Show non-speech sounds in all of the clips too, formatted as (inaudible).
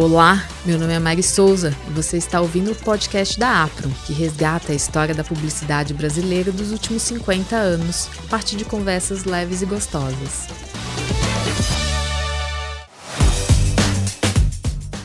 Olá, meu nome é Mari Souza e você está ouvindo o podcast da Apro, que resgata a história da publicidade brasileira dos últimos 50 anos, a partir de conversas leves e gostosas.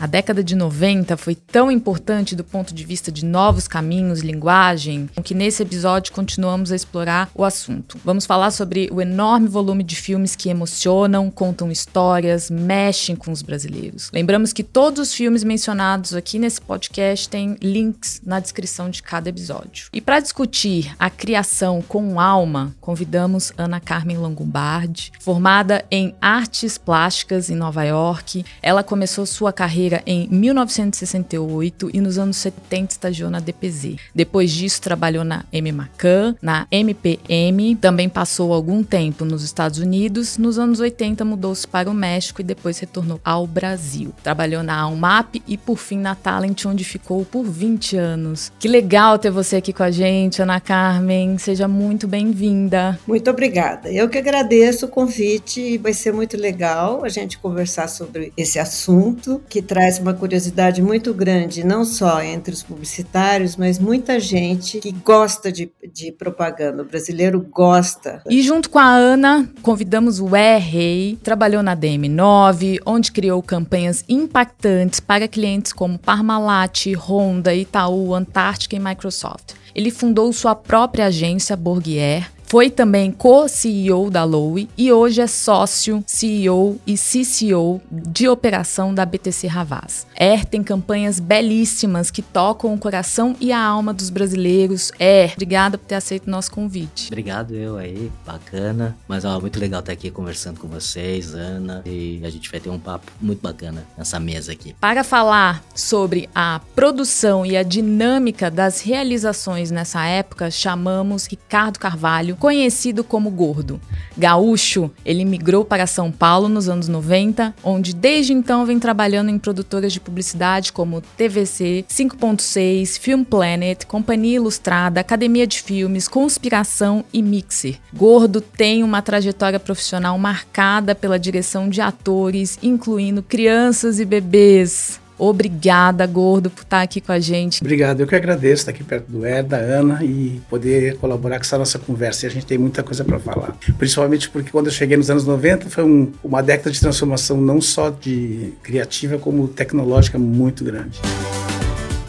A década de 90 foi tão importante do ponto de vista de novos caminhos, linguagem, que nesse episódio continuamos a explorar o assunto. Vamos falar sobre o enorme volume de filmes que emocionam, contam histórias, mexem com os brasileiros. Lembramos que todos os filmes mencionados aqui nesse podcast têm links na descrição de cada episódio. E para discutir a criação com alma, convidamos Ana Carmen Longobardi, formada em artes plásticas em Nova York. Ela começou sua carreira em 1968 e nos anos 70 estagiou na DPZ. Depois disso, trabalhou na M. McCann, na MPM, também passou algum tempo nos Estados Unidos. Nos anos 80, mudou-se para o México e depois retornou ao Brasil. Trabalhou na Almap e, por fim, na Talent, onde ficou por 20 anos. Que legal ter você aqui com a gente, Ana Carmen. Seja muito bem-vinda. Muito obrigada. Eu que agradeço o convite. Vai ser muito legal a gente conversar sobre esse assunto que traz traz uma curiosidade muito grande, não só entre os publicitários, mas muita gente que gosta de, de propaganda. O brasileiro gosta. E junto com a Ana, convidamos o E Rei, trabalhou na DM9, onde criou campanhas impactantes para clientes como Parmalat, Honda, Itaú, Antártica e Microsoft. Ele fundou sua própria agência Borguier, foi também co-CEO da Lowe e hoje é sócio, CEO e CCO de operação da BTC Ravaz. Er tem campanhas belíssimas que tocam o coração e a alma dos brasileiros. Er, obrigada por ter aceito o nosso convite. Obrigado eu aí, bacana. Mas ó, muito legal estar aqui conversando com vocês, Ana, e a gente vai ter um papo muito bacana nessa mesa aqui. Para falar sobre a produção e a dinâmica das realizações nessa época, chamamos Ricardo Carvalho, conhecido como Gordo. Gaúcho, ele migrou para São Paulo nos anos 90, onde desde então vem trabalhando em produtoras de publicidade como TVC, 5.6, Film Planet, Companhia Ilustrada, Academia de Filmes, Conspiração e Mixer. Gordo tem uma trajetória profissional marcada pela direção de atores, incluindo crianças e bebês. Obrigada, Gordo, por estar aqui com a gente. Obrigado, eu que agradeço estar aqui perto do Ed, da Ana e poder colaborar com essa nossa conversa. E a gente tem muita coisa para falar. Principalmente porque quando eu cheguei nos anos 90 foi um, uma década de transformação não só de criativa, como tecnológica muito grande.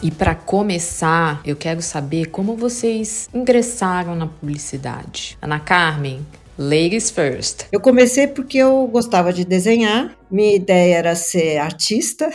E para começar, eu quero saber como vocês ingressaram na publicidade. Ana Carmen, Ladies first. Eu comecei porque eu gostava de desenhar. Minha ideia era ser artista,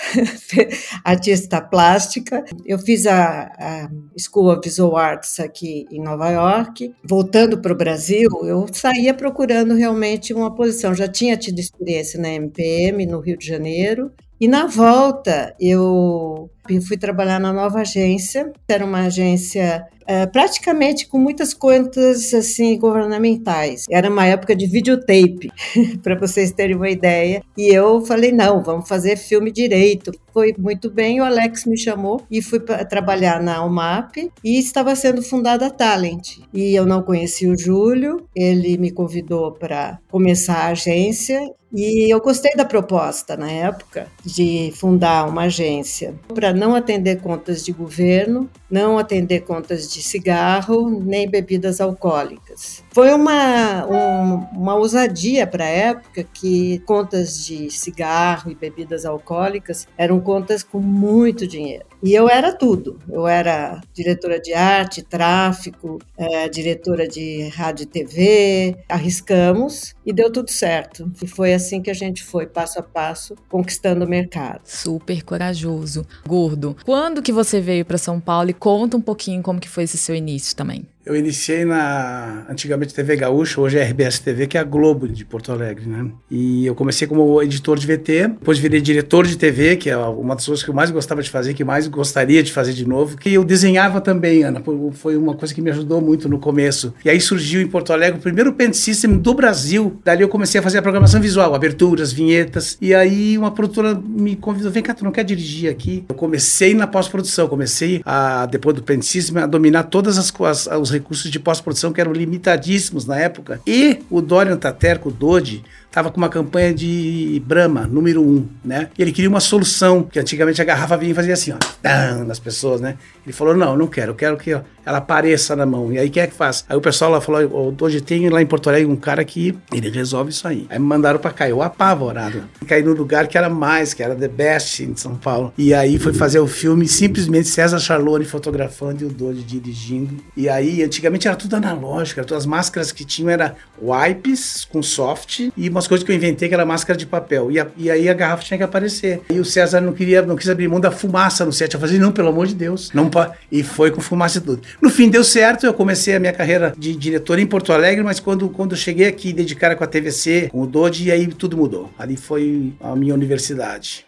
(laughs) artista plástica. Eu fiz a, a School of Visual Arts aqui em Nova York. Voltando para o Brasil, eu saía procurando realmente uma posição. Já tinha tido experiência na MPM, no Rio de Janeiro. E na volta, eu fui trabalhar na nova agência. Era uma agência é, praticamente com muitas contas assim governamentais. Era uma época de videotape, (laughs) para vocês terem uma ideia. E eu falei não, vamos fazer filme direito. Foi muito bem. O Alex me chamou e fui trabalhar na UMAP e estava sendo fundada a Talent. E eu não conhecia o Júlio. Ele me convidou para começar a agência e eu gostei da proposta na época de fundar uma agência para não atender contas de governo, não atender contas de cigarro, nem bebidas alcoólicas. Foi uma, um, uma ousadia para a época que contas de cigarro e bebidas alcoólicas eram contas com muito dinheiro. E eu era tudo. Eu era diretora de arte, tráfico, é, diretora de rádio e TV. Arriscamos e deu tudo certo. E foi assim que a gente foi, passo a passo, conquistando o mercado. Super corajoso. Gordo, quando que você veio para São Paulo e conta um pouquinho como que foi esse seu início também? Eu iniciei na antigamente TV Gaúcha, hoje é RBS TV, que é a Globo de Porto Alegre, né? E eu comecei como editor de VT, depois virei diretor de TV, que é uma das coisas que eu mais gostava de fazer, que mais gostaria de fazer de novo, que eu desenhava também, Ana, foi uma coisa que me ajudou muito no começo. E aí surgiu em Porto Alegre o primeiro pen system do Brasil. Dali eu comecei a fazer a programação visual, aberturas, vinhetas. E aí uma produtora me convidou, vem cá, tu não quer dirigir aqui? Eu comecei na pós-produção, comecei a depois do pen system a dominar todas as, as os recursos de pós-produção que eram limitadíssimos na época. E o Dorian Taterco, o Dodi, estava com uma campanha de Brahma, número um, né? E ele queria uma solução, que antigamente a garrafa vinha e fazia assim, ó, nas pessoas, né? Ele falou, não, não quero, eu quero que ó, ela apareça na mão. E aí quem é que faz? Aí o pessoal lá falou, hoje tem lá em Porto Alegre um cara que ele resolve isso aí. Aí me mandaram para cá, eu apavorado. Caí no lugar que era mais, que era The Best em São Paulo. E aí foi fazer o filme, simplesmente César Charlone fotografando e o Dodi dirigindo. E aí, antigamente era tudo analógico, todas as máscaras que tinham era wipes com soft e umas coisas que eu inventei que era máscara de papel. E, a, e aí a garrafa tinha que aparecer. E o César não queria, não quis abrir mão da fumaça no set. Eu falei, não, pelo amor de Deus. Não e foi com fumaça e tudo. No fim deu certo, eu comecei a minha carreira de diretor em Porto Alegre, mas quando, quando eu cheguei aqui, dedicar com a TVC, com o Dodi, e aí tudo mudou. Ali foi a minha universidade.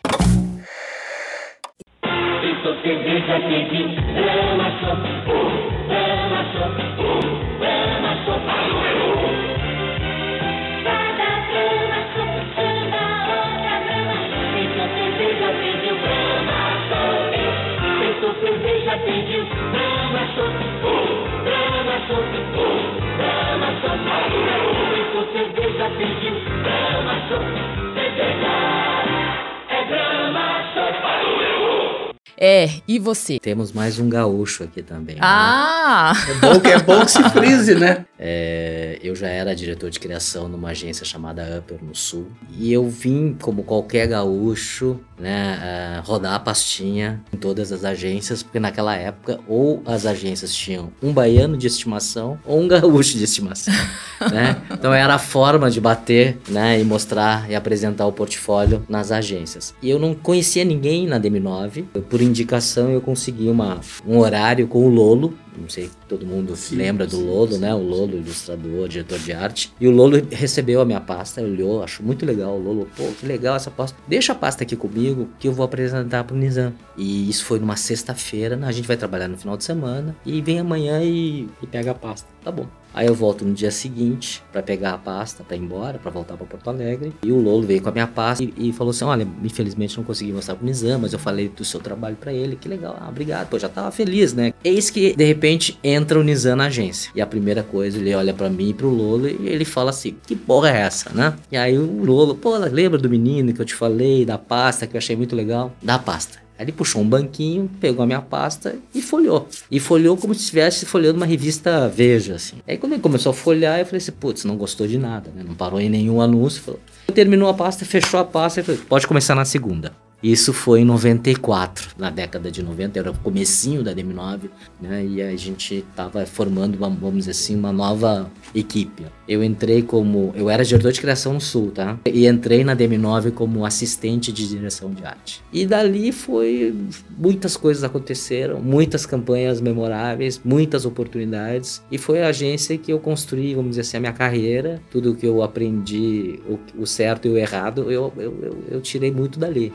É, e você? Temos mais um gaúcho aqui também. Né? Ah! Né? É bom que é bom que se frise, né? (laughs) É, eu já era diretor de criação numa agência chamada Upper no Sul. E eu vim, como qualquer gaúcho, né, rodar a pastinha em todas as agências, porque naquela época ou as agências tinham um baiano de estimação ou um gaúcho de estimação. (laughs) né? Então era a forma de bater né, e mostrar e apresentar o portfólio nas agências. E eu não conhecia ninguém na DM9. Por indicação eu consegui uma, um horário com o Lolo, não sei se todo mundo sim, lembra do Lolo, sim, né? O Lolo, ilustrador, diretor de arte. E o Lolo recebeu a minha pasta, olhou, achou muito legal. O Lolo, pô, que legal essa pasta. Deixa a pasta aqui comigo que eu vou apresentar pro Nizam. E isso foi numa sexta-feira, a gente vai trabalhar no final de semana. E vem amanhã e, e pega a pasta. Tá bom. Aí eu volto no dia seguinte para pegar a pasta, para ir embora, para voltar para Porto Alegre. E o Lolo veio com a minha pasta e, e falou assim: Olha, infelizmente não consegui mostrar pro Nizam, mas eu falei do seu trabalho para ele. Que legal, ah, obrigado. Pô, já tava feliz, né? Eis que, de repente, entra o Nizam na agência. E a primeira coisa, ele olha para mim e pro Lolo e ele fala assim: Que porra é essa, né? E aí o Lolo, pô, lembra do menino que eu te falei, da pasta, que eu achei muito legal? Da pasta. Ele puxou um banquinho, pegou a minha pasta e folhou. E folhou como se estivesse folhando uma revista Veja, assim. Aí quando ele começou a folhear, eu falei assim, putz, não gostou de nada, né? Não parou em nenhum anúncio. Falou. Terminou a pasta, fechou a pasta e falou, pode começar na segunda. Isso foi em 94, na década de 90, era o comecinho da DM9, né? E a gente estava formando, uma, vamos dizer assim, uma nova equipe. Eu entrei como, eu era diretor de criação no Sul, tá? E entrei na DM9 como assistente de direção de arte. E dali foi muitas coisas aconteceram, muitas campanhas memoráveis, muitas oportunidades, e foi a agência que eu construí, vamos dizer assim, a minha carreira, tudo que eu aprendi, o, o certo e o errado, eu, eu, eu, eu tirei muito dali.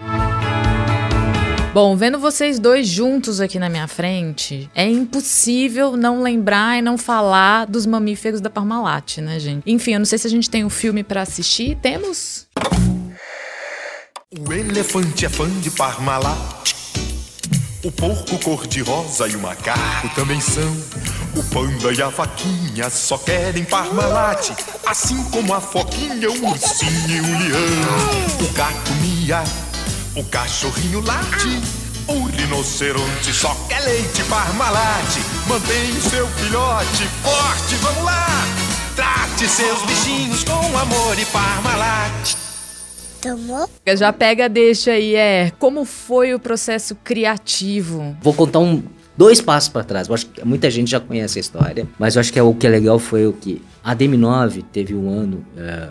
Bom, vendo vocês dois juntos aqui na minha frente, é impossível não lembrar e não falar dos mamíferos da Parmalat, né, gente? Enfim, eu não sei se a gente tem um filme para assistir. Temos? O elefante é fã de Parmalat. O porco cor-de-rosa e o macaco também são. O panda e a vaquinha só querem Parmalat. Assim como a foquinha, o ursinho e o leão. O gato mia o cachorrinho late, o rinoceronte só quer leite Parmalat. Mantém o seu filhote forte, vamos lá! Trate seus bichinhos com amor e Parmalat. Tomou? Já pega, deixa aí, é. Como foi o processo criativo? Vou contar um, dois passos para trás. Eu acho que muita gente já conhece a história, mas eu acho que é, o que é legal foi o que a DM9 teve um ano, é,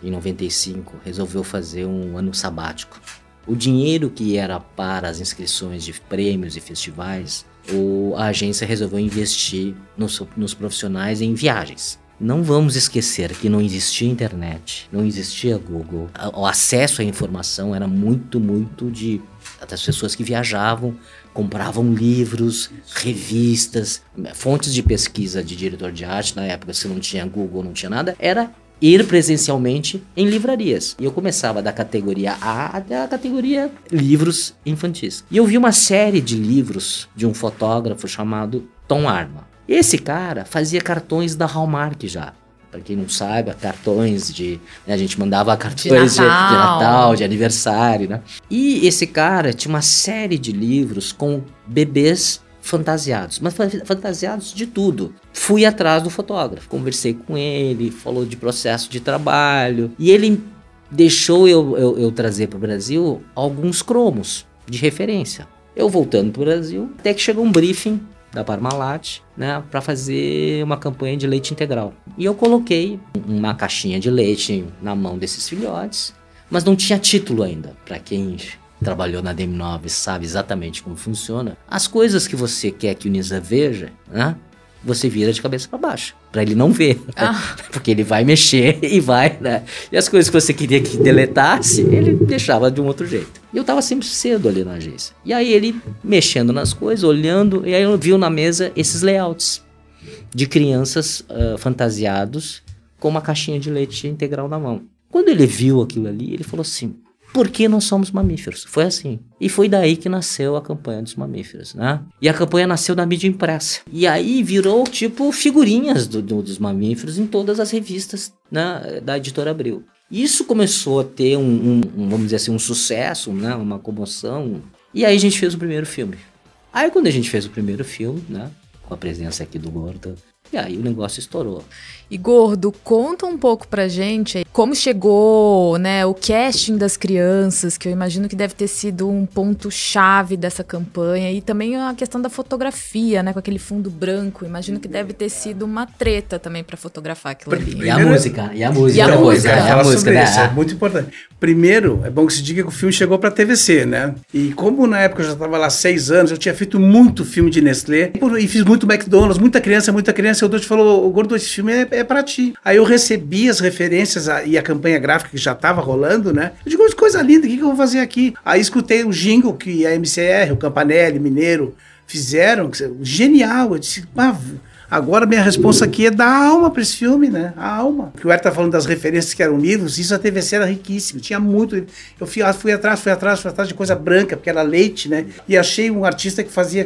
em 95, resolveu fazer um ano sabático. O dinheiro que era para as inscrições de prêmios e festivais, o, a agência resolveu investir nos, nos profissionais em viagens. Não vamos esquecer que não existia internet, não existia Google. O acesso à informação era muito, muito de das pessoas que viajavam, compravam livros, revistas, fontes de pesquisa de diretor de arte na época, se não tinha Google, não tinha nada, era ir presencialmente em livrarias. E eu começava da categoria A até a categoria livros infantis. E eu vi uma série de livros de um fotógrafo chamado Tom Arma. Esse cara fazia cartões da Hallmark já para quem não saiba, cartões de. Né, a gente mandava cartões de Natal. de, de Natal, de aniversário, né? E esse cara tinha uma série de livros com bebês fantasiados, mas fantasiados de tudo. Fui atrás do fotógrafo, conversei com ele, falou de processo de trabalho e ele deixou eu, eu, eu trazer para o Brasil alguns cromos de referência. Eu voltando para o Brasil, até que chegou um briefing da Parmalat, né, para fazer uma campanha de leite integral. E eu coloquei uma caixinha de leite na mão desses filhotes, mas não tinha título ainda. Para quem trabalhou na DM9 sabe exatamente como funciona. As coisas que você quer que o Nisa veja, né, você vira de cabeça para baixo, para ele não ver, ah. (laughs) porque ele vai mexer (laughs) e vai, né? E as coisas que você queria que deletasse, ele deixava de um outro jeito. E eu tava sempre cedo ali na agência. E aí ele mexendo nas coisas, olhando, e aí eu viu na mesa esses layouts de crianças uh, fantasiados com uma caixinha de leite integral na mão. Quando ele viu aquilo ali, ele falou assim: porque nós somos mamíferos. Foi assim. E foi daí que nasceu a campanha dos mamíferos, né? E a campanha nasceu da mídia impressa. E aí virou, tipo, figurinhas do, do, dos mamíferos em todas as revistas né, da editora Abril. Isso começou a ter um, um, um, vamos dizer assim, um sucesso, né? Uma comoção. E aí a gente fez o primeiro filme. Aí quando a gente fez o primeiro filme, né? Com a presença aqui do Gordo, e aí o negócio estourou. E Gordo, conta um pouco pra gente como chegou, né, o casting das crianças, que eu imagino que deve ter sido um ponto chave dessa campanha e também a questão da fotografia, né, com aquele fundo branco. Imagino que deve ter sido uma treta também para fotografar aquilo ali. E a música, e a música, e a música, e a música, né? Isso, é muito importante. Primeiro, é bom que se diga que o filme chegou para TVC, né? E como na época eu já estava lá seis anos, eu tinha feito muito filme de Nestlé e fiz muito McDonald's, muita criança, muita criança. O Dr. falou, o Gordo, esse filme é, é para ti. Aí eu recebi as referências a, e a campanha gráfica que já estava rolando, né? Eu digo, coisa linda, o que, que eu vou fazer aqui? Aí escutei o jingle que a MCR, o Campanelli, Mineiro fizeram, genial. Eu disse, ah, Agora minha resposta aqui é dar alma para esse filme, né? A alma. Que o Ed tá falando das referências que eram livros, isso a TVC era riquíssimo, tinha muito. Eu fui, fui atrás, fui atrás, fui atrás de coisa branca, porque era leite, né? E achei um artista que fazia,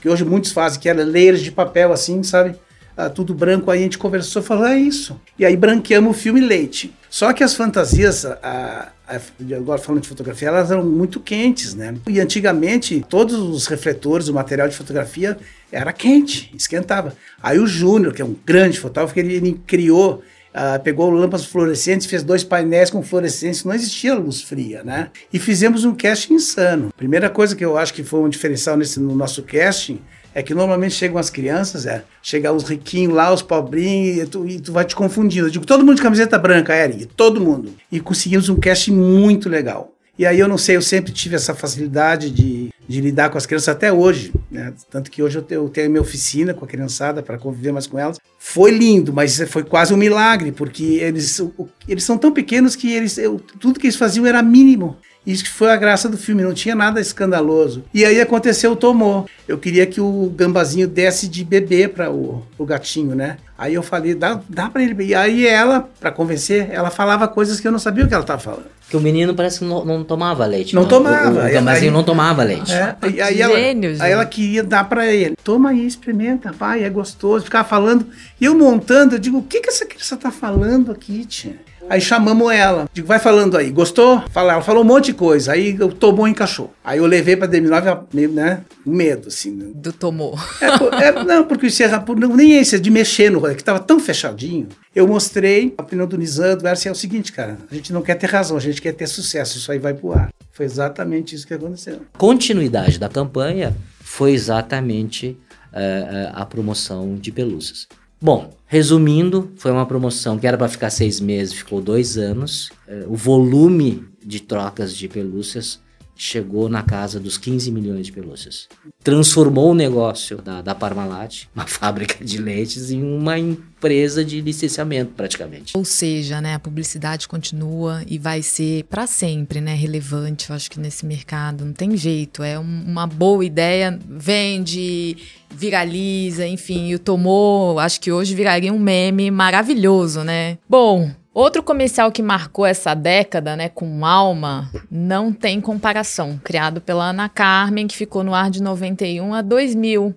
que hoje muitos fazem, que era layers de papel assim, sabe? Ah, tudo branco, aí a gente conversou falou, é isso. E aí branqueamos o filme Leite. Só que as fantasias, a, a, agora falando de fotografia, elas eram muito quentes, né? E antigamente, todos os refletores, o material de fotografia era quente, esquentava. Aí o Júnior, que é um grande fotógrafo, ele, ele criou Uh, pegou lâmpadas fluorescentes, fez dois painéis com fluorescência, não existia luz fria, né? E fizemos um casting insano. Primeira coisa que eu acho que foi um diferencial nesse, no nosso casting é que normalmente chegam as crianças, é, chega os riquinhos lá, os pobrinhos, e tu, e tu vai te confundindo. Eu digo, todo mundo de camiseta branca, Eric, todo mundo. E conseguimos um casting muito legal. E aí eu não sei, eu sempre tive essa facilidade de, de lidar com as crianças até hoje, né? Tanto que hoje eu tenho, eu tenho minha oficina com a criançada para conviver mais com elas. Foi lindo, mas foi quase um milagre, porque eles, eles são tão pequenos que eles, eu, tudo que eles faziam era mínimo. Isso que foi a graça do filme, não tinha nada escandaloso. E aí aconteceu o Tomô. Eu queria que o gambazinho desse de bebê para o, o gatinho, né? Aí eu falei, dá, dá para ele. E aí ela, para convencer, ela falava coisas que eu não sabia o que ela estava falando. Que o menino parece que não, não tomava leite. Não, não. tomava. O, o gambazinho aí, não tomava leite. É, e aí, ela, aí ela queria dar para ele. Toma aí, experimenta, pai, é gostoso. Ficava falando. E eu montando, eu digo, o que, que essa criança tá falando aqui, tia? Aí chamamos ela. Digo, vai falando aí. Gostou? Fala, ela falou um monte de coisa. Aí o Tomou encaixou. Aí eu levei pra DM9, meio, né? Medo, assim. Né? Do Tomou. É, é, não, porque isso era, nem esse, de mexer no rolê, que tava tão fechadinho. Eu mostrei, a opinião do Nizam, do Erce, é o seguinte, cara. A gente não quer ter razão, a gente quer ter sucesso. Isso aí vai pro ar. Foi exatamente isso que aconteceu. Continuidade da campanha foi exatamente uh, a promoção de pelúcias. Bom, resumindo, foi uma promoção que era para ficar seis meses, ficou dois anos. É, o volume de trocas de pelúcias chegou na casa dos 15 milhões de pelúcias. Transformou o negócio da, da Parmalat, (laughs) uma fábrica de leites, em uma empresa de licenciamento, praticamente. Ou seja, né, a publicidade continua e vai ser para sempre né, relevante, eu acho que nesse mercado. Não tem jeito, é um, uma boa ideia, vende, viraliza, enfim, e o Tomou, acho que hoje viraria um meme maravilhoso, né? Bom, Outro comercial que marcou essa década, né, com alma, não tem comparação, criado pela Ana Carmen, que ficou no ar de 91 a 2000.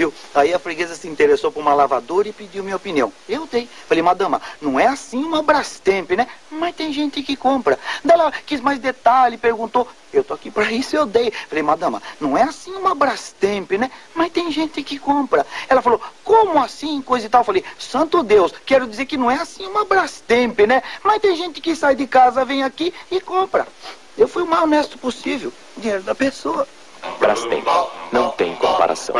Viu? Aí a freguesa se interessou por uma lavadora e pediu minha opinião. Eu dei. Falei, madama, não é assim uma Brastemp, né? Mas tem gente que compra. Daí ela quis mais detalhe, perguntou. Eu tô aqui para isso, eu dei. Falei, madama, não é assim uma Brastemp, né? Mas tem gente que compra. Ela falou, como assim, coisa e tal? Eu falei, santo Deus, quero dizer que não é assim uma Brastemp, né? Mas tem gente que sai de casa, vem aqui e compra. Eu fui o mais honesto possível. Dinheiro da pessoa. Brastemp, não tem comparação.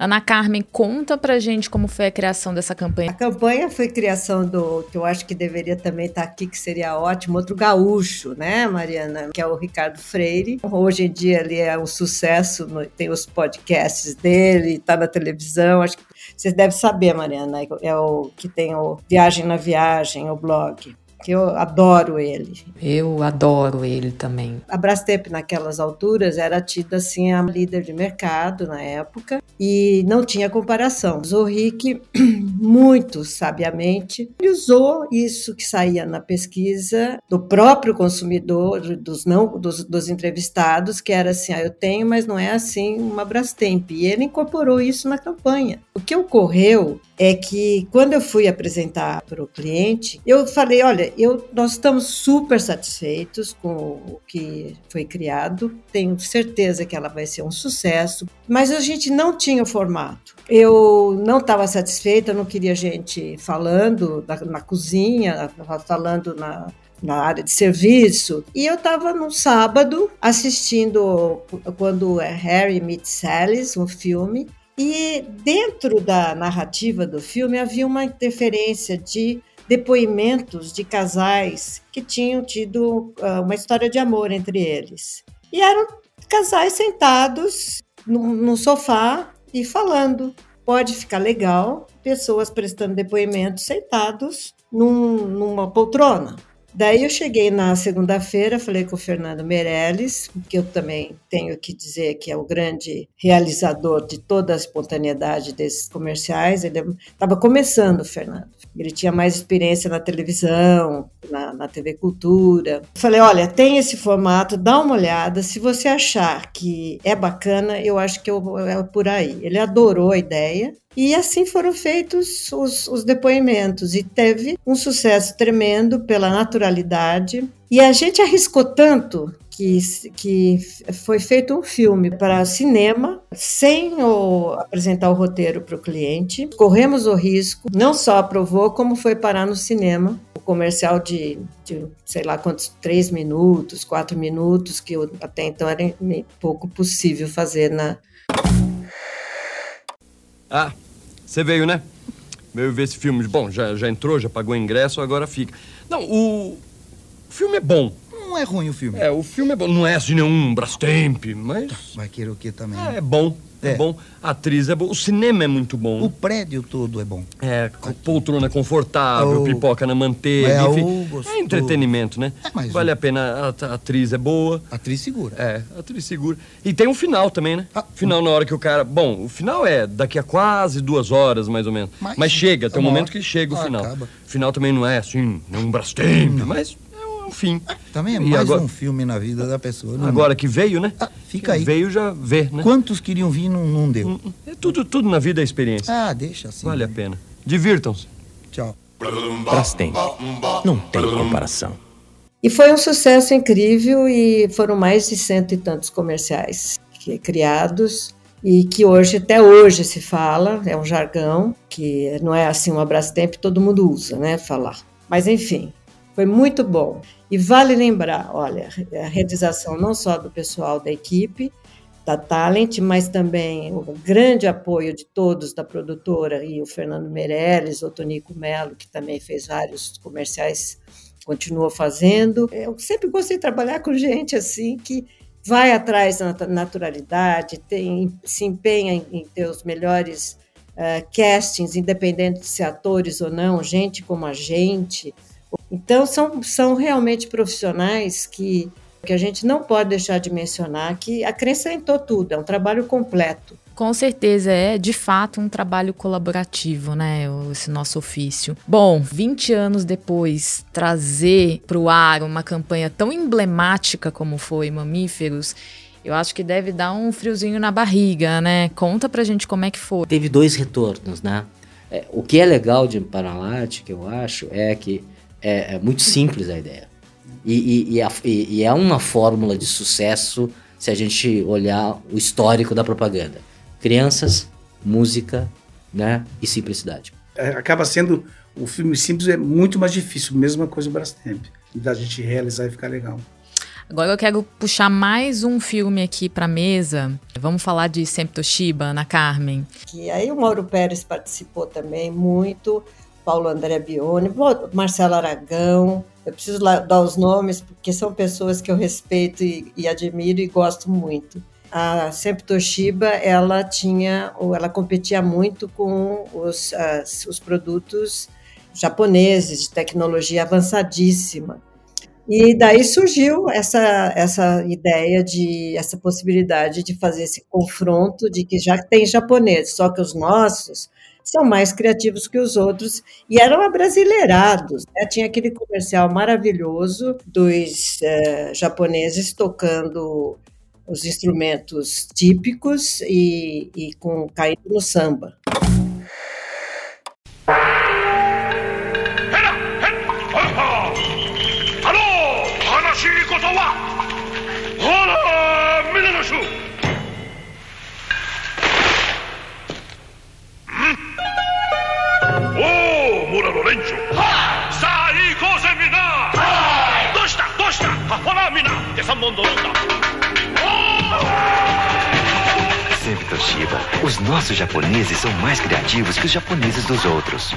Ana Carmen, conta pra gente como foi a criação dessa campanha. A campanha foi criação do, que eu acho que deveria também estar aqui, que seria ótimo, outro gaúcho, né, Mariana? Que é o Ricardo Freire. Hoje em dia ele é um sucesso, tem os podcasts dele, está na televisão. Acho que vocês devem saber, Mariana, é o que tem o Viagem na Viagem, o blog que eu adoro ele. Eu adoro ele também. A Brastemp naquelas alturas era tida assim a líder de mercado na época e não tinha comparação. Zorric (clears throat) muito sabiamente usou isso que saía na pesquisa do próprio consumidor, dos não dos, dos entrevistados, que era assim, ah, eu tenho, mas não é assim uma Brastemp. E ele incorporou isso na campanha. O que ocorreu é que quando eu fui apresentar para o cliente, eu falei, olha, eu, nós estamos super satisfeitos com o que foi criado, tenho certeza que ela vai ser um sucesso, mas a gente não tinha o formato. Eu não estava satisfeita, não queria gente falando na, na cozinha, falando na, na área de serviço. E eu estava no sábado assistindo quando é Harry Meets Sally, um filme, e dentro da narrativa do filme havia uma interferência de depoimentos de casais que tinham tido uh, uma história de amor entre eles. E eram casais sentados no sofá e falando. Pode ficar legal, pessoas prestando depoimentos sentados num, numa poltrona. Daí eu cheguei na segunda-feira, falei com o Fernando Meirelles, que eu também tenho que dizer que é o grande realizador de toda a espontaneidade desses comerciais. Ele estava começando, Fernando. Ele tinha mais experiência na televisão, na, na TV Cultura. Falei, olha, tem esse formato, dá uma olhada. Se você achar que é bacana, eu acho que eu, é por aí. Ele adorou a ideia. E assim foram feitos os, os depoimentos, e teve um sucesso tremendo pela naturalidade. E a gente arriscou tanto que, que foi feito um filme para cinema, sem o, apresentar o roteiro para o cliente. Corremos o risco, não só aprovou, como foi parar no cinema. O comercial de, de sei lá quantos, três minutos, quatro minutos, que até então era pouco possível fazer na, ah, você veio, né? Veio ver esse filme. Bom, já, já entrou, já pagou o ingresso, agora fica. Não, o... o filme é bom. Não é ruim o filme. É, o filme é bom. Não é assim nenhum Brastemp, mas. Vai querer o quê também? É, é bom. É. é. bom. A atriz é boa. O cinema é muito bom. O prédio todo é bom. É, poltrona confortável, oh. pipoca na manteiga, é, enfim. É entretenimento, né? É vale um. a pena. A, a, atriz é boa. A atriz segura. É, a atriz segura. E tem um final também, né? Ah, final na hora que o cara. Bom, o final é daqui a quase duas horas, mais ou menos. Mas, mas chega, tem um momento que chega o ah, final. Acaba. O final também não é assim, não um Brastemp, mas um fim. Também é mais agora, um filme na vida da pessoa. agora que veio, né? Ah, fica aí. Veio já vê, né? Quantos queriam vir não, não deu? Hum, hum. É tudo, tudo na vida é experiência. Ah, deixa assim. Vale né? a pena. Divirtam-se. Tchau. Brastemp. Não tem comparação. E foi um sucesso incrível e foram mais de cento e tantos comerciais criados e que hoje, até hoje, se fala, é um jargão, que não é assim um Brastemp, todo mundo usa, né, falar. Mas enfim, foi muito bom. E vale lembrar, olha, a realização não só do pessoal da equipe, da Talent, mas também o grande apoio de todos da produtora e o Fernando Meirelles, o Tonico Melo, que também fez vários comerciais, continuou fazendo. Eu sempre gostei de trabalhar com gente assim que vai atrás da naturalidade, tem, se empenha em, em ter os melhores uh, castings, independente de ser atores ou não, gente como a gente, então, são, são realmente profissionais que, que a gente não pode deixar de mencionar, que acrescentou tudo, é um trabalho completo. Com certeza, é de fato um trabalho colaborativo, né? Esse nosso ofício. Bom, 20 anos depois, trazer para o ar uma campanha tão emblemática como foi Mamíferos Eu acho que deve dar um friozinho na barriga, né? Conta pra gente como é que foi. Teve dois retornos, né? É, o que é legal de Parmalat, que eu acho, é que é, é muito simples a ideia. E, e, e, a, e, é uma fórmula de sucesso se a gente olhar o histórico da propaganda. Crianças, música né, e simplicidade. É, acaba sendo, o filme simples é muito mais difícil, mesma coisa o Brastemp, da gente realizar e ficar legal. Agora eu quero puxar mais um filme aqui para mesa. Vamos falar de Sempre Toshiba, Ana Carmen. Que aí o Mauro Pérez participou também muito, Paulo André Bione, Marcelo Aragão. Eu preciso dar os nomes porque são pessoas que eu respeito e, e admiro e gosto muito. A Sempre Toshiba, ela tinha, ela competia muito com os, as, os produtos japoneses de tecnologia avançadíssima. E daí surgiu essa, essa ideia de essa possibilidade de fazer esse confronto de que já tem japoneses, só que os nossos são mais criativos que os outros e eram abrasileirados. Né? Tinha aquele comercial maravilhoso dos eh, japoneses tocando os instrumentos típicos e, e com caindo no samba. Sempre Toshiba, os nossos japoneses são mais criativos que os japoneses dos outros.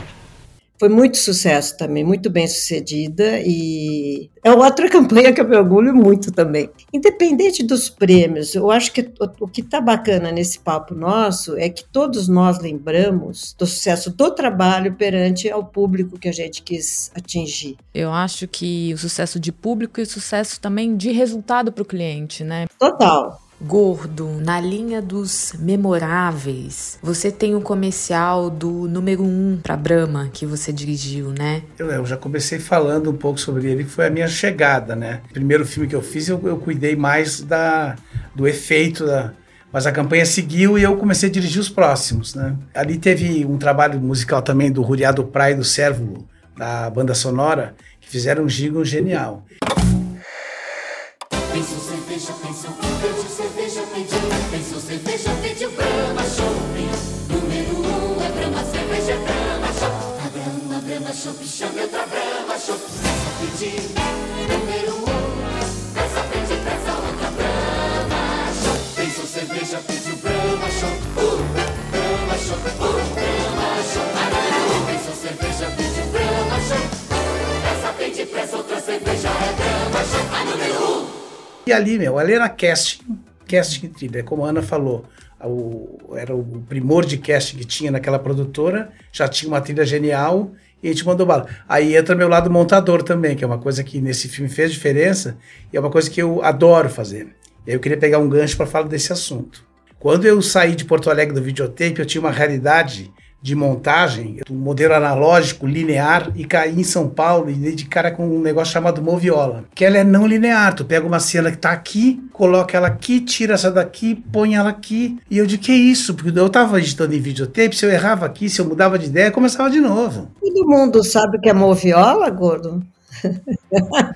Foi muito sucesso também, muito bem sucedida e é outra (laughs) campanha que eu me orgulho muito também. Independente dos prêmios, eu acho que o, que está bacana nesse papo nosso é que todos nós lembramos do sucesso do trabalho perante ao público que a gente quis atingir. Eu acho que o sucesso de público e o sucesso também de resultado para o cliente, né? Total gordo, na linha dos memoráveis. Você tem o um comercial do número 1 um para Brahma que você dirigiu, né? Eu, eu, já comecei falando um pouco sobre ele, que foi a minha chegada, né? O primeiro filme que eu fiz, eu, eu cuidei mais da, do efeito da, mas a campanha seguiu e eu comecei a dirigir os próximos, né? Ali teve um trabalho musical também do Ruriado Praia e do Cérvulo, da banda sonora, que fizeram um gigo genial. Shopping, chame outra Brahma Shopping. Peça pedir, número um, peça pedir, peça outra Brahma Shopping. Pensou cerveja, Shopping. Uh, Brahma Shopping, uh, Brahma Shopping. A número um, pensou cerveja, pediu Brahma Shopping. Peça pedir, peça outra cerveja é Brahma Shopping. A número um. E ali, meu, ali era casting, casting trilha, como a Ana falou. O, era o primor de casting que tinha naquela produtora, já tinha uma trilha genial e gente mandou bala. Aí entra meu lado montador também, que é uma coisa que nesse filme fez diferença e é uma coisa que eu adoro fazer. E aí eu queria pegar um gancho para falar desse assunto. Quando eu saí de Porto Alegre do videotape, eu tinha uma realidade de montagem, um modelo analógico, linear, e caí em São Paulo e dei de cara com um negócio chamado Moviola. Que ela é não linear. Tu pega uma cena que tá aqui, coloca ela aqui, tira essa daqui, põe ela aqui. E eu de que isso? Porque eu tava editando em videotape, se eu errava aqui, se eu mudava de ideia, começava de novo. Todo mundo sabe o que é Moviola, gordo?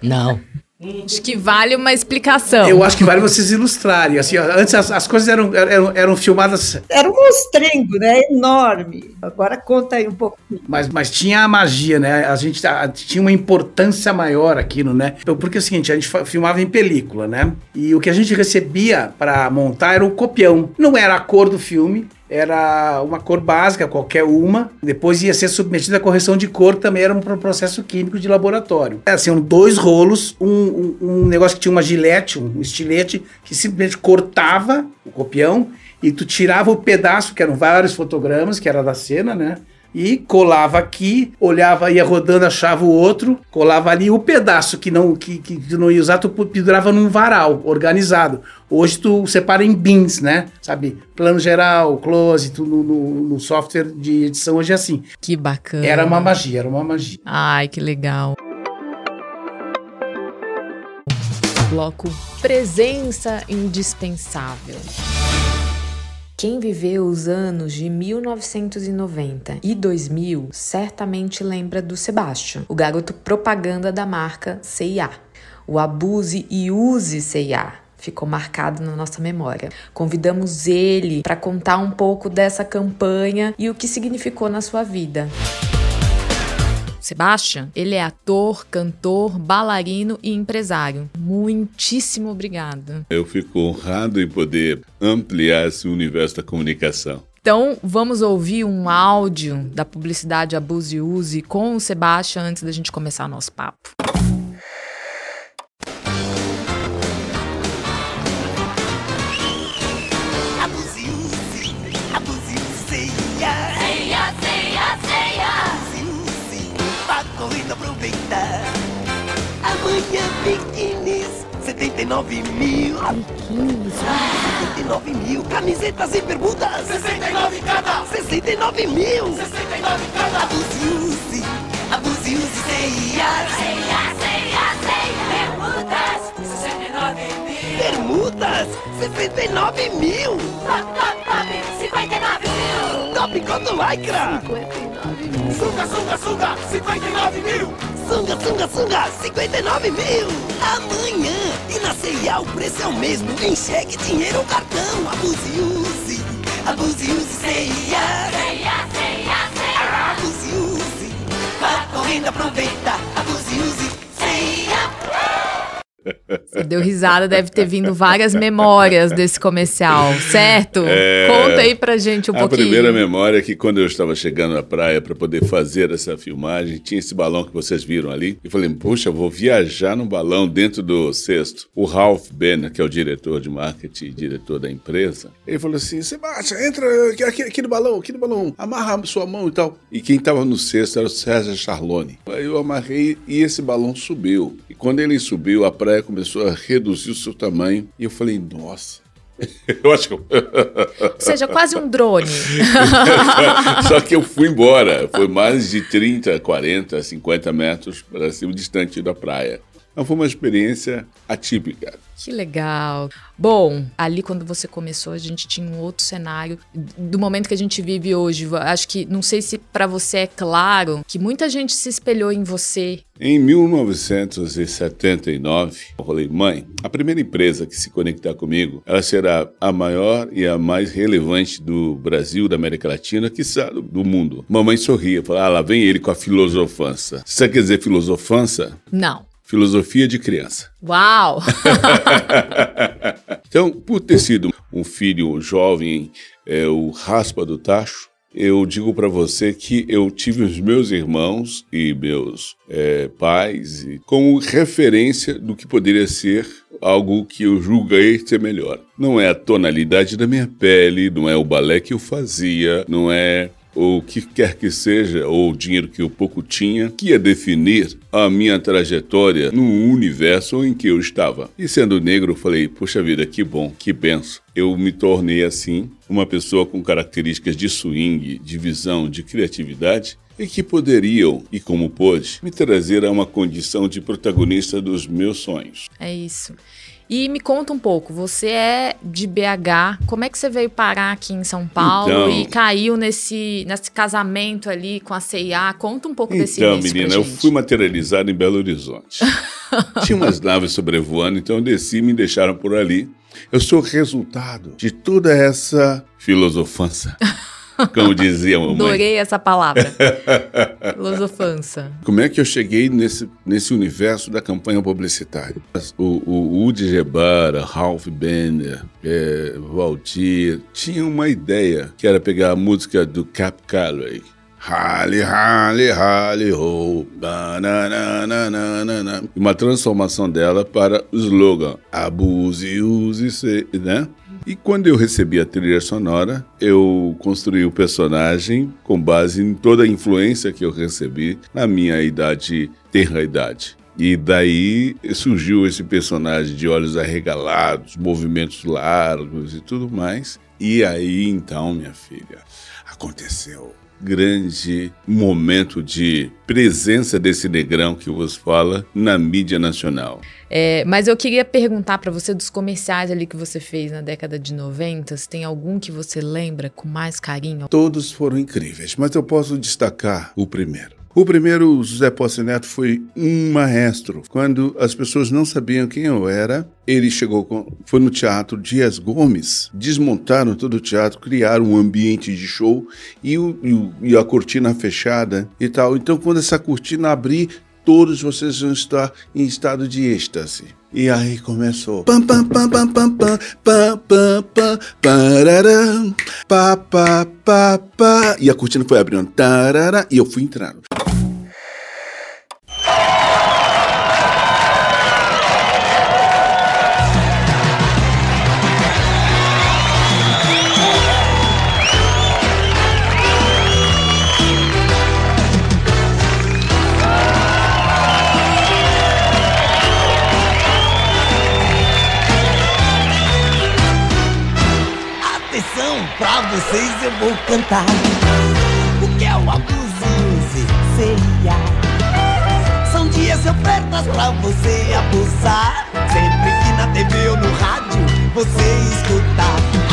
Não. Acho que vale uma explicação. Eu acho que vale vocês ilustrarem. Assim, antes as, as coisas eram, eram, eram filmadas. Era um monstrengo, né? Enorme. Agora conta aí um pouco. Mas, mas tinha a magia, né? A gente a, tinha uma importância maior aquilo, né? Porque é o seguinte, a gente filmava em película, né? E o que a gente recebia para montar era o copião. Não era a cor do filme, era uma cor básica, qualquer uma. Depois ia ser submetida à correção de cor, também era um processo químico de laboratório. É, assim, dois rolos, um, um, um, negócio que tinha uma gilete, um estilete, que simplesmente cortava o copião e tu tirava o pedaço, que eram vários fotogramas, que era da cena, né? E colava aqui, olhava, ia rodando, achava o outro, colava ali o pedaço que não que, que não ia usar, tu pendurava num varal organizado. Hoje tu separa em bins, né? Sabe? Plano geral, close, tudo no, no software de edição hoje é assim. Que bacana. Era uma magia, era uma magia. Ai, que legal. bloco Presença Indispensável. Quem viveu os anos de 1990 e 2000 certamente lembra do Sebastian, o garoto propaganda da marca C&A. O abuse e use C&A ficou marcado na nossa memória. Convidamos ele para contar um pouco dessa campanha e o que significou na sua vida. Sebastian, ele é ator, cantor, bailarino e empresário. Muitíssimo obrigado. Eu fico honrado em poder ampliar esse universo da comunicação. Então, vamos ouvir um áudio da publicidade Abuse e Use com o Sebastian antes da gente começar o nosso papo. Biquínis, 79 mil. Biquínis? 79 mil. Camisetas e bermudas. 69 cada. 69 mil. 69 cada. Abuse, use. Abuse, use, CIA. CIA, CIA, CIA. Bermudas. 69 mil. Bermudas. 69 mil. Top, top, top. 59 mil. Top quanto lycra. 59 mil. Sunga, sunga, sunga. 59 mil. Sunga, sunga, sunga, 59 mil! Amanhã! E na CIA o preço é o mesmo, em cheque, dinheiro ou cartão. Abuse, use, abuse, use, CIA. CIA, CIA, CIA. Abuse, use, vá correndo, aproveita. Você deu risada, deve ter vindo várias (laughs) memórias desse comercial, certo? É, Conta aí pra gente um a pouquinho. A primeira memória é que quando eu estava chegando à praia para poder fazer essa filmagem, tinha esse balão que vocês viram ali. E falei, puxa, vou viajar no balão dentro do cesto. O Ralph Benner, que é o diretor de marketing e diretor da empresa, ele falou assim: Sebastião, entra aqui, aqui no balão, aqui no balão, amarra sua mão e tal. E quem estava no cesto era o César Charlone. Aí eu amarrei e esse balão subiu. E quando ele subiu, a praia começou a reduzir o seu tamanho. E eu falei, nossa. (laughs) Eu acho que. Ou seja, quase um drone. (laughs) Só que eu fui embora. Foi mais de 30, 40, 50 metros para cima, distante da praia. Então foi uma experiência atípica. Que legal. Bom, ali quando você começou, a gente tinha um outro cenário do momento que a gente vive hoje. Acho que não sei se para você é claro que muita gente se espelhou em você. Em 1979, eu falei, mãe, a primeira empresa que se conectar comigo, ela será a maior e a mais relevante do Brasil, da América Latina, que do mundo. Mamãe sorria, falou, ah, lá vem ele com a filosofança. Você quer dizer filosofança? Não. Filosofia de criança. Uau! (laughs) então, por ter sido um filho jovem, é, o raspa do tacho, eu digo para você que eu tive os meus irmãos e meus é, pais como referência do que poderia ser algo que eu julguei ser melhor. Não é a tonalidade da minha pele, não é o balé que eu fazia, não é ou o que quer que seja, ou o dinheiro que eu pouco tinha, que ia definir a minha trajetória no universo em que eu estava. E sendo negro, eu falei, puxa vida, que bom, que benção. Eu me tornei assim uma pessoa com características de swing, de visão, de criatividade, e que poderiam, e como pôde, me trazer a uma condição de protagonista dos meus sonhos. É isso. E me conta um pouco, você é de BH, como é que você veio parar aqui em São Paulo então, e caiu nesse, nesse casamento ali com a CIA? Conta um pouco então, desse Então, menina, eu fui materializado em Belo Horizonte. (laughs) Tinha umas naves sobrevoando, então eu desci e me deixaram por ali. Eu sou resultado de toda essa filosofança. (laughs) (laughs) como dizia a mamãe. Adorei essa palavra. (laughs) Filosofança. Como é que eu cheguei nesse, nesse universo da campanha publicitária? O, o Udi Gebara, Ralph Bender, é, Valdir, tinham uma ideia, que era pegar a música do Cap Calloway. Hale, hale, hale, ho, uma transformação dela para o slogan Abuse, use, né? E quando eu recebi a trilha sonora, eu construí o personagem com base em toda a influência que eu recebi na minha idade, terra idade. E daí surgiu esse personagem de olhos arregalados, movimentos largos e tudo mais. E aí então, minha filha, aconteceu grande momento de presença desse negrão que vos fala na mídia nacional. É, mas eu queria perguntar para você dos comerciais ali que você fez na década de 90, se tem algum que você lembra com mais carinho? Todos foram incríveis, mas eu posso destacar o primeiro. O primeiro, José Posse Neto, foi um maestro. Quando as pessoas não sabiam quem eu era, ele chegou, com, foi no teatro Dias Gomes, desmontaram todo o teatro, criaram um ambiente de show e, o, e, o, e a cortina fechada e tal. Então, quando essa cortina abrir, todos vocês vão estar em estado de êxtase. E aí começou. Pam pam pam pam pam pam pam pam pam pararam, pa pa pa pa e a cortina foi abrindo tarara, e eu fui entrando. Cantar O que o abuse seria. São dias e ofertas pra você abusar. Sempre que na TV ou no rádio você escutar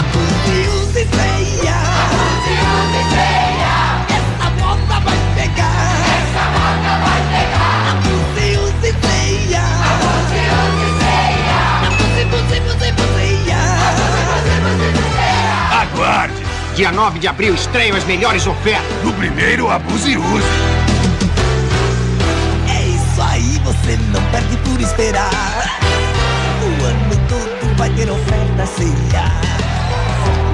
Dia 9 de abril estreiam as melhores ofertas. No primeiro, abuse e use. É isso aí, você não perde por esperar. O ano todo vai ter oferta ceia.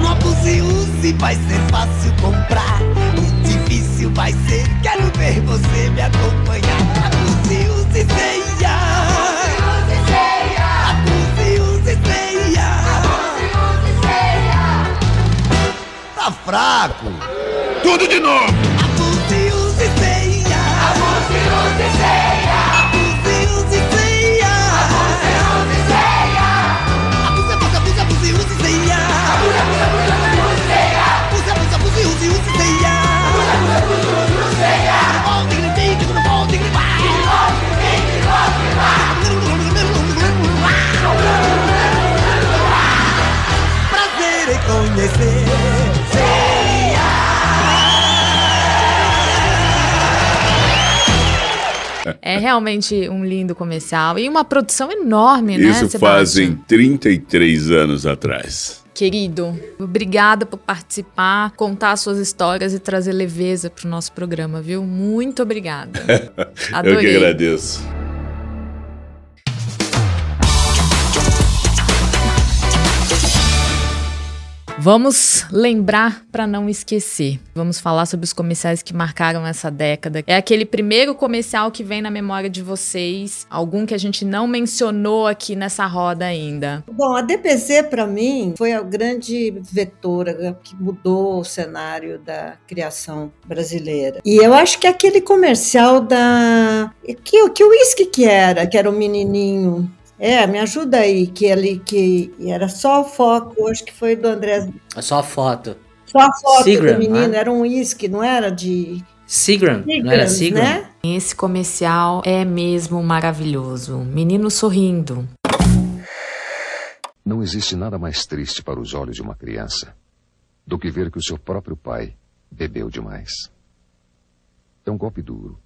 No abuse e use vai ser fácil comprar. O difícil vai ser, quero ver você me acompanhar. Abuse e use ceia. Tá fraco. Tudo de novo. Abuse, use ceia. Abuse, use ceia. É realmente um lindo comercial e uma produção enorme, né, Isso fazem 33 anos atrás. Querido, obrigada por participar, contar suas histórias e trazer leveza para o nosso programa, viu? Muito obrigada. (laughs) Eu que agradeço. Vamos lembrar para não esquecer. Vamos falar sobre os comerciais que marcaram essa década. É aquele primeiro comercial que vem na memória de vocês, algum que a gente não mencionou aqui nessa roda ainda. Bom, a DPZ para mim foi a grande vetora que mudou o cenário da criação brasileira. E eu acho que aquele comercial da que que uísque que era, que era o menininho é, me ajuda aí, que ele que era só o foco, acho que foi do André. Só a foto. Só a foto Seagram, do menino, né? era um uísque, não era de. Seagram, Seagram não era Seagram? Né? Esse comercial é mesmo maravilhoso. Menino sorrindo. Não existe nada mais triste para os olhos de uma criança do que ver que o seu próprio pai bebeu demais. É um golpe duro.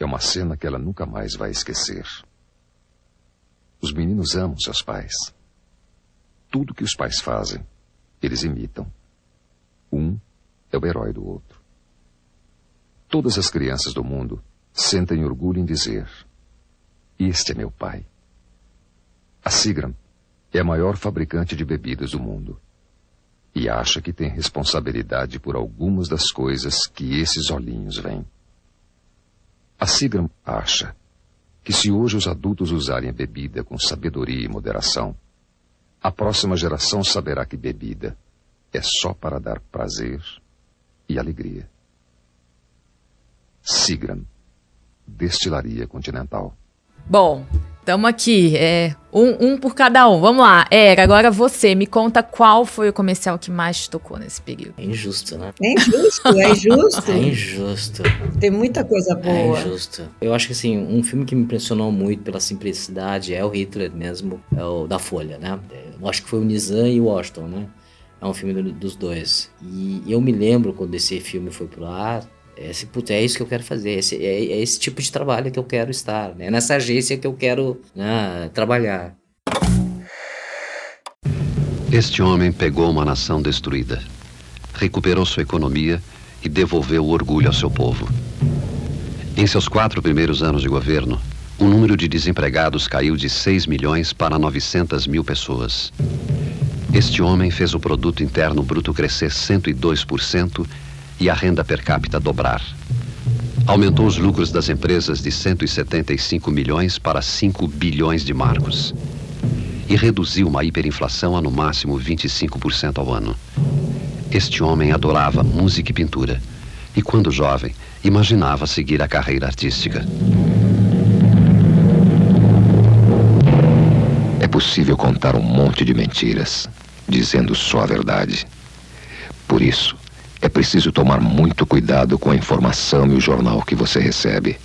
É uma cena que ela nunca mais vai esquecer. Os meninos amam seus pais. Tudo que os pais fazem, eles imitam. Um é o herói do outro. Todas as crianças do mundo sentem orgulho em dizer: Este é meu pai. A Sigram é a maior fabricante de bebidas do mundo e acha que tem responsabilidade por algumas das coisas que esses olhinhos veem. A Sigram acha que se hoje os adultos usarem a bebida com sabedoria e moderação, a próxima geração saberá que bebida é só para dar prazer e alegria. Sigram, Destilaria Continental. Bom, estamos aqui. É Um, um por cada um. Vamos lá. Era, agora você, me conta qual foi o comercial que mais te tocou nesse período. É injusto, né? É injusto, é injusto. (laughs) É injusto. Tem muita coisa boa. É injusto. Eu acho que assim, um filme que me impressionou muito pela simplicidade é o Hitler mesmo, é o da Folha, né? Eu acho que foi o Nizam e o Washington, né? É um filme do, dos dois. E eu me lembro quando esse filme foi pro ar, esse, é isso que eu quero fazer, esse, é, é, esse tipo de trabalho que eu quero estar, né? É nessa agência que eu quero né, trabalhar. Este homem pegou uma nação destruída, recuperou sua economia e devolveu o orgulho ao seu povo. Em seus quatro primeiros anos de governo, o número de desempregados caiu de 6 milhões para 900 mil pessoas. Este homem fez o produto interno bruto crescer 102% e a renda per capita dobrar. Aumentou os lucros das empresas de 175 milhões para 5 bilhões de marcos. E reduziu uma hiperinflação a no máximo 25% ao ano. Este homem adorava música e pintura. E quando jovem, imaginava seguir a carreira artística. É possível contar um monte de mentiras, dizendo só a verdade. Por isso, é preciso tomar muito cuidado com a informação e o jornal que você recebe.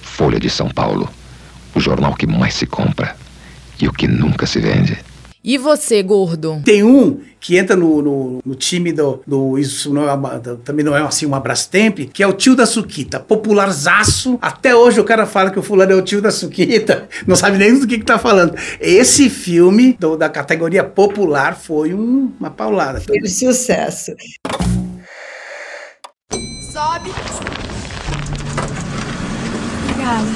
Folha de São Paulo, o jornal que mais se compra e o que nunca se vende. E você, gordo? Tem um que entra no, no, no time do, do, Isso não é uma, também não é assim uma Brastemp, que é o tio da Suquita. Popularzaço. Até hoje o cara fala que o fulano é o tio da Suquita. (laughs) Não sabe nem do que, que tá falando. Esse filme do, da categoria popular foi um, uma paulada. Foi um sucesso. Sobe. Obrigada.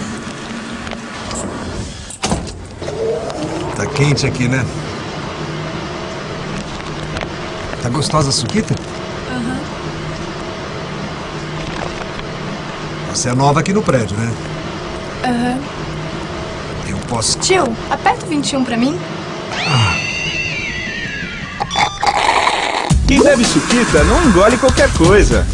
Tá quente aqui, né? Tá gostosa a suquita? Aham. Uhum. Você é nova aqui no prédio, né? Aham. Uhum. Eu posso... Tio, aperta o 21 pra mim. Ah. Quem bebe suquita não engole qualquer coisa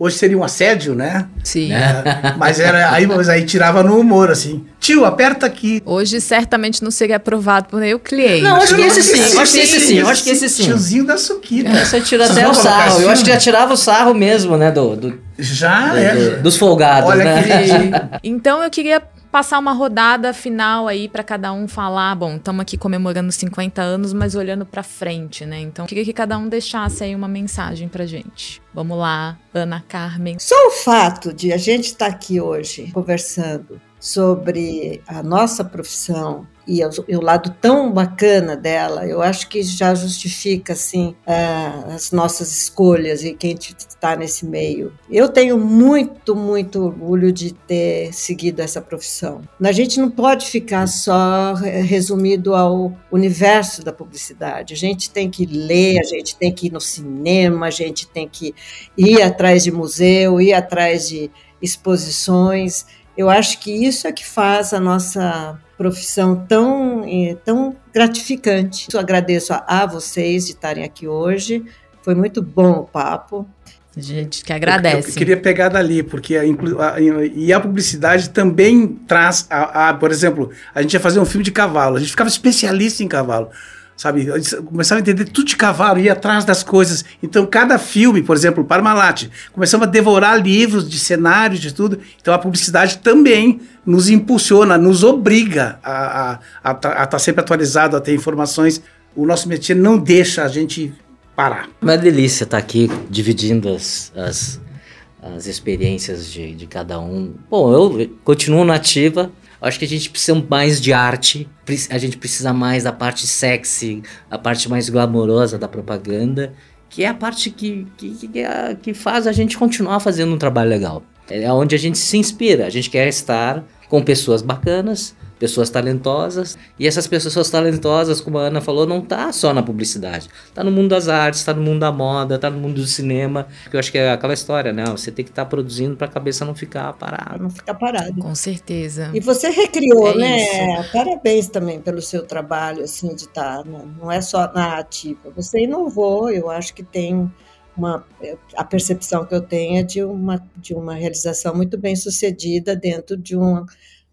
hoje seria um assédio, né? Sim. É, mas era aí, mas aí tirava no humor, assim. Tio, aperta aqui. Hoje certamente não seria aprovado por nenhum cliente. Não, acho que esse sim, acho que esse sim, acho que esse sim. Tiozinho da suquita. É, você tira até o sarro. Assim? Eu acho que já tirava o sarro mesmo, né? Do, do já do, é. Do, dos folgados, Olha né? Que... então eu queria passar uma rodada final aí para cada um falar, bom, estamos aqui comemorando 50 anos, mas olhando para frente, né? Então, queria que cada um deixasse aí uma mensagem pra gente. Vamos lá, Ana Carmen. Só o fato de a gente estar tá aqui hoje conversando sobre a nossa profissão e o, lado tão bacana dela, eu acho que já justifica assim as nossas escolhas e quem está nesse meio. Eu tenho muito, muito orgulho de ter seguido essa profissão. A gente não pode ficar só resumido ao universo da publicidade. A gente tem que ler, a gente tem que ir no cinema, a gente tem que ir atrás de museu, ir atrás de exposições. Eu acho que isso é que faz a nossa profissão tão, tão gratificante. Eu agradeço a, a vocês de estarem aqui hoje. Foi muito bom o papo. A gente que agradece. Eu, eu queria pegar dali, porque a, a, e a publicidade também traz, a, a, por exemplo, a gente ia fazer um filme de cavalo, a gente ficava especialista em cavalo sabe? Começava a entender tudo de cavalo, ia atrás das coisas. Então, cada filme, por exemplo, Parmalat, começamos a devorar livros de cenários, de tudo. Então, a publicidade também nos impulsiona, nos obriga a estar tá, tá sempre atualizado, a ter informações. O nosso métier não deixa a gente parar. Uma delícia estar tá aqui dividindo as, as, as experiências de, de cada um. Bom, eu continuo nativa, Acho que a gente precisa mais de arte, a gente precisa mais da parte sexy, a parte mais glamourosa da propaganda, que é a parte que, que, que, que faz a gente continuar fazendo um trabalho legal. É onde a gente se inspira, a gente quer estar com pessoas bacanas, pessoas talentosas. E essas pessoas talentosas, como a Ana falou, não tá só na publicidade. Tá no mundo das artes, tá no mundo da moda, tá no mundo do cinema. Que eu acho que é aquela história, né? Você tem que estar tá produzindo para a cabeça não ficar parada. Não ficar parado. Com certeza. E você recriou, é né? Isso. Parabéns também pelo seu trabalho, assim, de estar. Tá, né? Não é só na ativa. Você inovou, eu acho que tem. Uma, a percepção que eu tenho é de uma, de uma realização muito bem sucedida dentro de um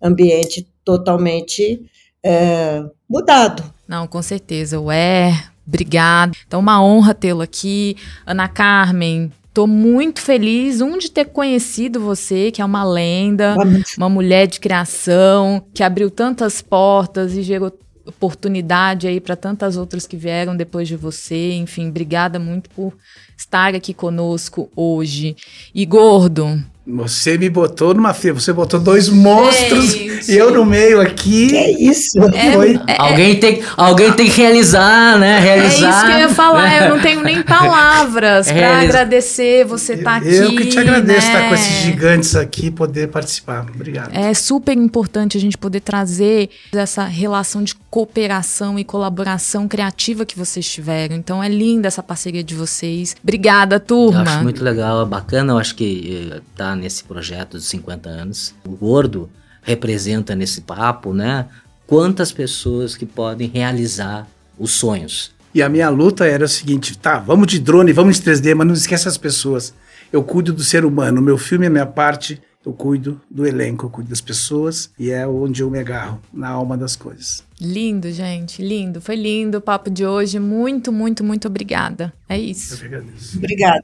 ambiente totalmente é, mudado. Não, com certeza. Ué, obrigado. Então, uma honra tê-lo aqui. Ana Carmen, Tô muito feliz, um, de ter conhecido você, que é uma lenda, uma mulher de criação, que abriu tantas portas e gerou oportunidade aí para tantas outras que vieram depois de você. Enfim, obrigada muito por estar aqui conosco hoje. E gordo, você me botou numa fila, você botou dois monstros Gente. e eu no meio aqui. Que é isso? É, Foi... é, alguém, tem, alguém tem que realizar, né? Realizar. É isso que eu ia falar, é. eu não tenho nem palavras (laughs) para agradecer você estar tá aqui. Eu que te agradeço né? estar com esses gigantes aqui poder participar. Obrigado. É super importante a gente poder trazer essa relação de cooperação e colaboração criativa que vocês tiveram. Então é linda essa parceria de vocês. Obrigada, turma. Eu acho muito legal, é bacana, eu acho que eh, tá nesse projeto dos 50 anos. O gordo representa nesse papo, né? Quantas pessoas que podem realizar os sonhos. E a minha luta era o seguinte: tá, vamos de drone, vamos de 3D, mas não esquece as pessoas. Eu cuido do ser humano. O meu filme é minha parte, eu cuido do elenco, eu cuido das pessoas e é onde eu me agarro, na alma das coisas. Lindo, gente, lindo. Foi lindo o papo de hoje. Muito, muito, muito obrigada. É isso. Eu que agradeço. Obrigada.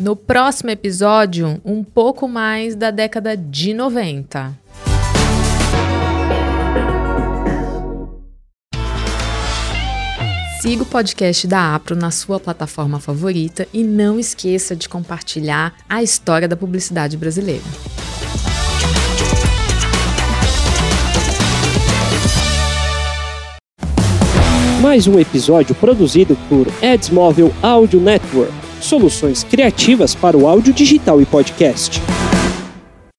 No próximo episódio, um pouco mais da década de 90. Siga o podcast da Apro na sua plataforma favorita e não esqueça de compartilhar a história da publicidade brasileira. Mais um episódio produzido por Edsmóvel Audio Network soluções criativas para o áudio digital e podcast.